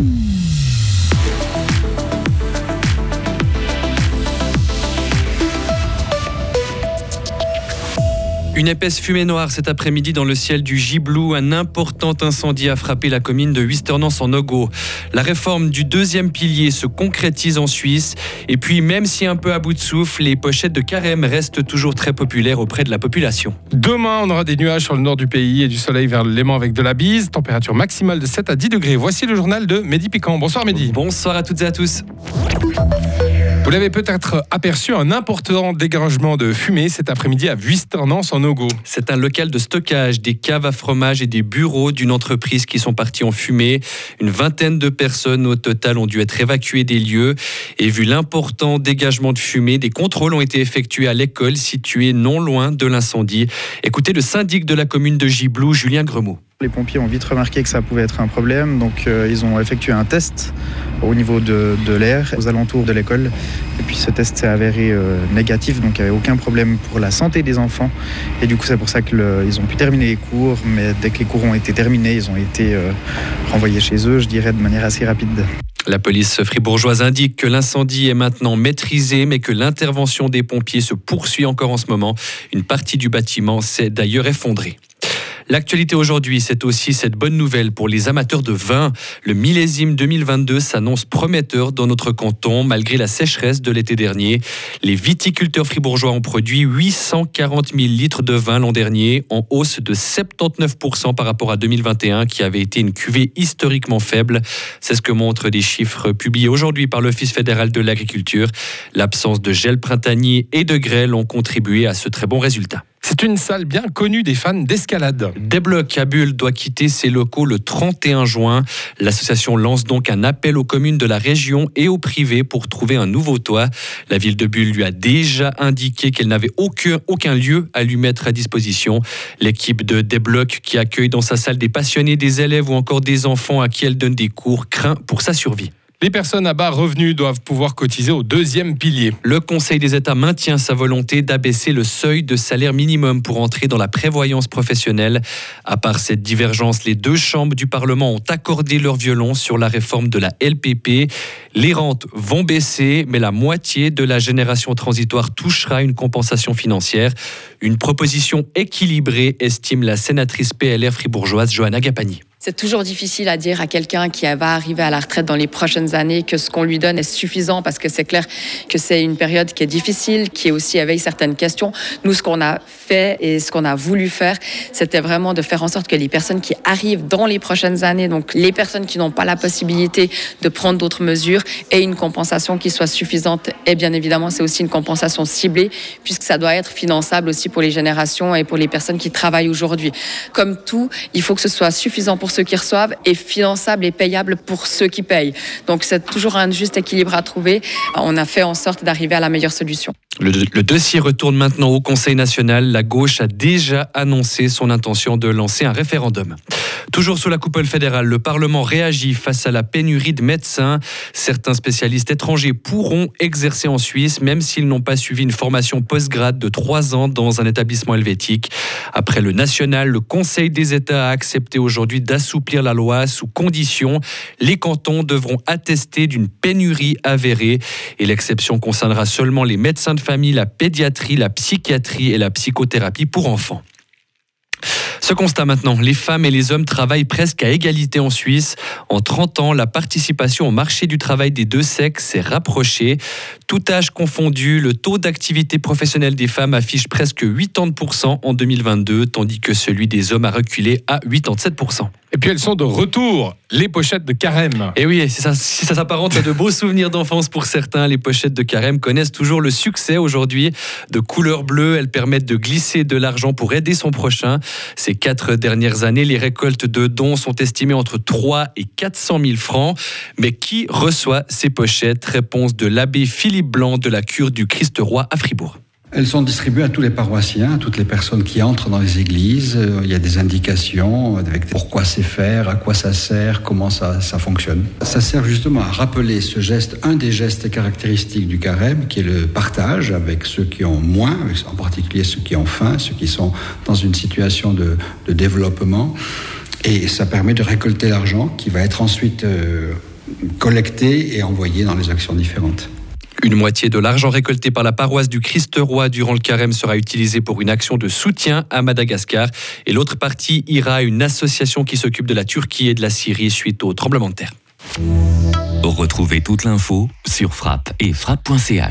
Mm-hmm. Une épaisse fumée noire cet après-midi dans le ciel du Giblou. Un important incendie a frappé la commune de Wisternance en Ogo. La réforme du deuxième pilier se concrétise en Suisse. Et puis, même si un peu à bout de souffle, les pochettes de carême restent toujours très populaires auprès de la population. Demain, on aura des nuages sur le nord du pays et du soleil vers le Léman avec de la bise. Température maximale de 7 à 10 degrés. Voici le journal de Mehdi Piquant. Bonsoir Mehdi. Bonsoir à toutes et à tous. Vous l'avez peut-être aperçu, un important dégagement de fumée cet après-midi à Vuisternance en Ogo. C'est un local de stockage des caves à fromage et des bureaux d'une entreprise qui sont partis en fumée. Une vingtaine de personnes au total ont dû être évacuées des lieux. Et vu l'important dégagement de fumée, des contrôles ont été effectués à l'école située non loin de l'incendie. Écoutez le syndic de la commune de Giblou, Julien Gremaud. Les pompiers ont vite remarqué que ça pouvait être un problème, donc euh, ils ont effectué un test au niveau de, l'air aux alentours de l'école. Et puis ce test s'est avéré euh, négatif, donc il n'y avait aucun problème pour la santé des enfants. Et du coup, c'est pour ça qu'ils ont pu terminer les cours, mais dès que les cours ont été terminés, ils ont été euh, renvoyés chez eux, je dirais, de manière assez rapide. La police fribourgeoise indique que l'incendie est maintenant maîtrisé, mais que l'intervention des pompiers se poursuit encore en ce moment. Une partie du bâtiment s'est d'ailleurs effondrée. L'actualité aujourd'hui, c'est aussi cette bonne nouvelle pour les amateurs de vin. Le millésime 2022 s'annonce prometteur dans notre canton, malgré la sécheresse de l'été dernier. Les viticulteurs fribourgeois ont produit 840 000 litres de vin l'an dernier, en hausse de 79% par rapport à 2021, qui avait été une cuvée historiquement faible. C'est ce que montrent des chiffres publiés aujourd'hui par l'Office fédéral de l'agriculture. L'absence de gel printanier et de grêle ont contribué à ce très bon résultat. C'est une salle bien connue des fans d'escalade. Desblocs à Bulle doit quitter ses locaux le 31 juin. L'association lance donc un appel aux communes de la région et aux privés pour trouver un nouveau toit. La ville de Bulle lui a déjà indiqué qu'elle n'avait aucun, aucun lieu à lui mettre à disposition. L'équipe de Desblocs, qui accueille dans sa salle des passionnés, des élèves ou encore des enfants à qui elle donne des cours, craint pour sa survie. Les personnes à bas revenus doivent pouvoir cotiser au deuxième pilier. Le Conseil des États maintient sa volonté d'abaisser le seuil de salaire minimum pour entrer dans la prévoyance professionnelle. À part cette divergence, les deux chambres du Parlement ont accordé leur violon sur la réforme de la LPP. Les rentes vont baisser, mais la moitié de la génération transitoire touchera une compensation financière. Une proposition équilibrée, estime la sénatrice PLR fribourgeoise Johanna Gapani. C'est toujours difficile à dire à quelqu'un qui va arriver à la retraite dans les prochaines années que ce qu'on lui donne est suffisant parce que c'est clair que c'est une période qui est difficile, qui est aussi éveille certaines questions. Nous, ce qu'on a fait et ce qu'on a voulu faire, c'était vraiment de faire en sorte que les personnes qui arrivent dans les prochaines années, donc les personnes qui n'ont pas la possibilité de prendre d'autres mesures, aient une compensation qui soit suffisante. Et bien évidemment, c'est aussi une compensation ciblée puisque ça doit être finançable aussi pour les générations et pour les personnes qui travaillent aujourd'hui. Comme tout, il faut que ce soit suffisant pour ceux qui reçoivent et finançable et payable pour ceux qui payent. Donc c'est toujours un juste équilibre à trouver. On a fait en sorte d'arriver à la meilleure solution. Le, le, dossier retourne maintenant au Conseil national. La gauche a déjà annoncé son intention de lancer un référendum. Toujours sous la coupole fédérale, le Parlement réagit face à la pénurie de médecins. Certains spécialistes étrangers pourront exercer en Suisse, même s'ils n'ont pas suivi une formation post-grade de trois ans dans un établissement helvétique. Après le national, le Conseil des États a accepté aujourd'hui d'assouplir la loi sous condition. Les cantons devront attester d'une pénurie avérée et l'exception concernera seulement les médecins de famille, la pédiatrie, la psychiatrie et la psychothérapie pour enfants. Ce constat maintenant, les femmes et les hommes travaillent presque à égalité en Suisse. En 30 ans, la participation au marché du travail des deux sexes s'est rapprochée. Tout âge confondu, le taux d'activité professionnelle des femmes affiche presque 80% en 2022, tandis que celui des hommes a reculé à 87%. Et puis elles sont de retour, les pochettes de carême. Et oui, ça, si ça s'apparente à de beaux souvenirs d'enfance pour certains, les pochettes de carême connaissent toujours le succès aujourd'hui. De couleur bleue, elles permettent de glisser de l'argent pour aider son prochain. Ces quatre dernières années, les récoltes de dons sont estimées entre 3 et 400 000 francs. Mais qui reçoit ces pochettes? Réponse de l'abbé Philippe Blanc de la cure du Christ-Roi à Fribourg. Elles sont distribuées à tous les paroissiens, à toutes les personnes qui entrent dans les églises. Il y a des indications avec pourquoi c'est faire, à quoi ça sert, comment ça, ça fonctionne. Ça sert justement à rappeler ce geste, un des gestes caractéristiques du carême, qui est le partage avec ceux qui ont moins, en particulier ceux qui ont faim, ceux qui sont dans une situation de, développement. Et ça permet de récolter l'argent qui va être ensuite euh, collectés et envoyés dans les actions différentes. Une moitié de l'argent récolté par la paroisse du Christ-Roi durant le carême sera utilisé pour une action de soutien à Madagascar et l'autre partie ira à une association qui s'occupe de la Turquie et de la Syrie suite au tremblement de terre. Retrouvez toute l'info sur frappe et frappe.ch.